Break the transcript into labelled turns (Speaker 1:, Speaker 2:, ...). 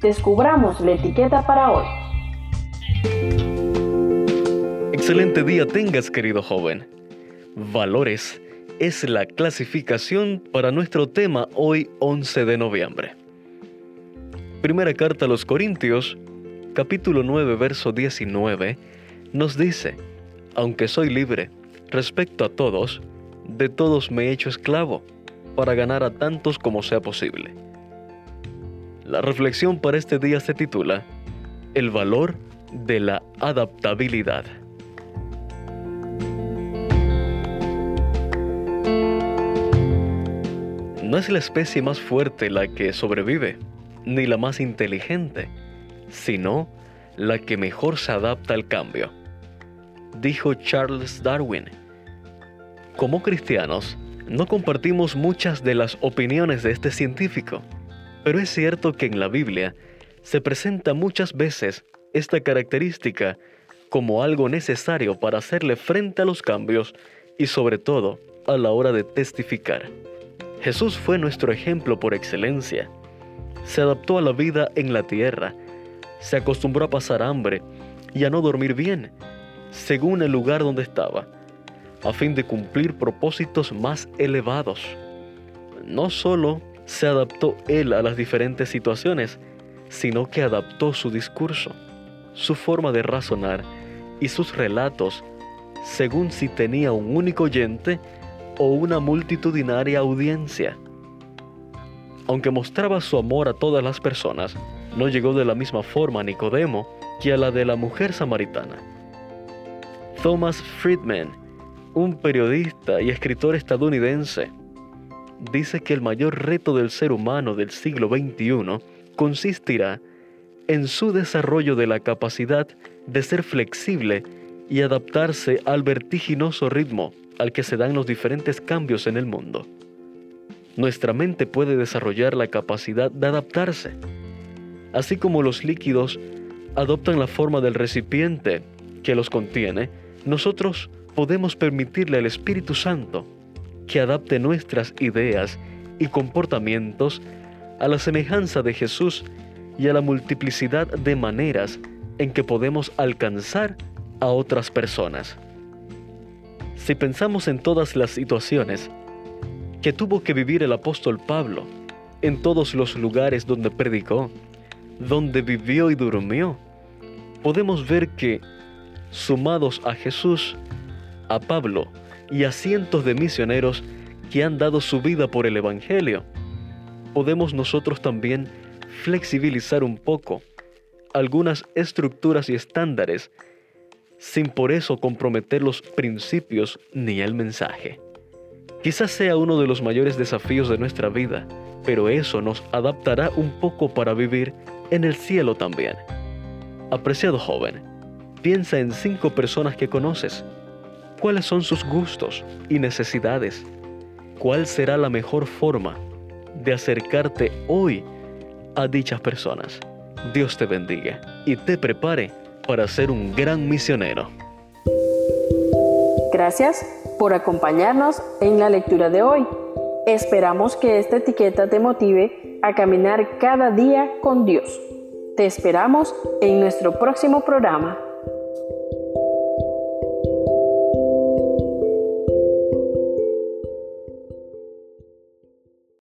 Speaker 1: descubramos la etiqueta para hoy.
Speaker 2: Excelente día tengas, querido joven. Valores es la clasificación para nuestro tema hoy 11 de noviembre. Primera carta a los Corintios, capítulo 9, verso 19, nos dice, aunque soy libre respecto a todos, de todos me he hecho esclavo, para ganar a tantos como sea posible. La reflexión para este día se titula El valor de la adaptabilidad. No es la especie más fuerte la que sobrevive, ni la más inteligente, sino la que mejor se adapta al cambio, dijo Charles Darwin. Como cristianos, no compartimos muchas de las opiniones de este científico, pero es cierto que en la Biblia se presenta muchas veces esta característica como algo necesario para hacerle frente a los cambios y sobre todo a la hora de testificar. Jesús fue nuestro ejemplo por excelencia. Se adaptó a la vida en la tierra, se acostumbró a pasar hambre y a no dormir bien, según el lugar donde estaba, a fin de cumplir propósitos más elevados. No solo se adaptó él a las diferentes situaciones, sino que adaptó su discurso, su forma de razonar y sus relatos según si tenía un único oyente o una multitudinaria audiencia. Aunque mostraba su amor a todas las personas, no llegó de la misma forma a Nicodemo que a la de la mujer samaritana. Thomas Friedman, un periodista y escritor estadounidense, dice que el mayor reto del ser humano del siglo XXI consistirá en su desarrollo de la capacidad de ser flexible y adaptarse al vertiginoso ritmo al que se dan los diferentes cambios en el mundo. Nuestra mente puede desarrollar la capacidad de adaptarse, así como los líquidos adoptan la forma del recipiente que los contiene, nosotros podemos permitirle al Espíritu Santo que adapte nuestras ideas y comportamientos a la semejanza de Jesús y a la multiplicidad de maneras en que podemos alcanzar a otras personas. Si pensamos en todas las situaciones que tuvo que vivir el apóstol Pablo, en todos los lugares donde predicó, donde vivió y durmió, podemos ver que, sumados a Jesús, a Pablo y a cientos de misioneros que han dado su vida por el Evangelio, podemos nosotros también flexibilizar un poco algunas estructuras y estándares sin por eso comprometer los principios ni el mensaje. Quizás sea uno de los mayores desafíos de nuestra vida, pero eso nos adaptará un poco para vivir en el cielo también. Apreciado joven, piensa en cinco personas que conoces. ¿Cuáles son sus gustos y necesidades? ¿Cuál será la mejor forma de acercarte hoy a dichas personas? Dios te bendiga y te prepare para ser un gran misionero.
Speaker 1: Gracias por acompañarnos en la lectura de hoy. Esperamos que esta etiqueta te motive a caminar cada día con Dios. Te esperamos en nuestro próximo programa.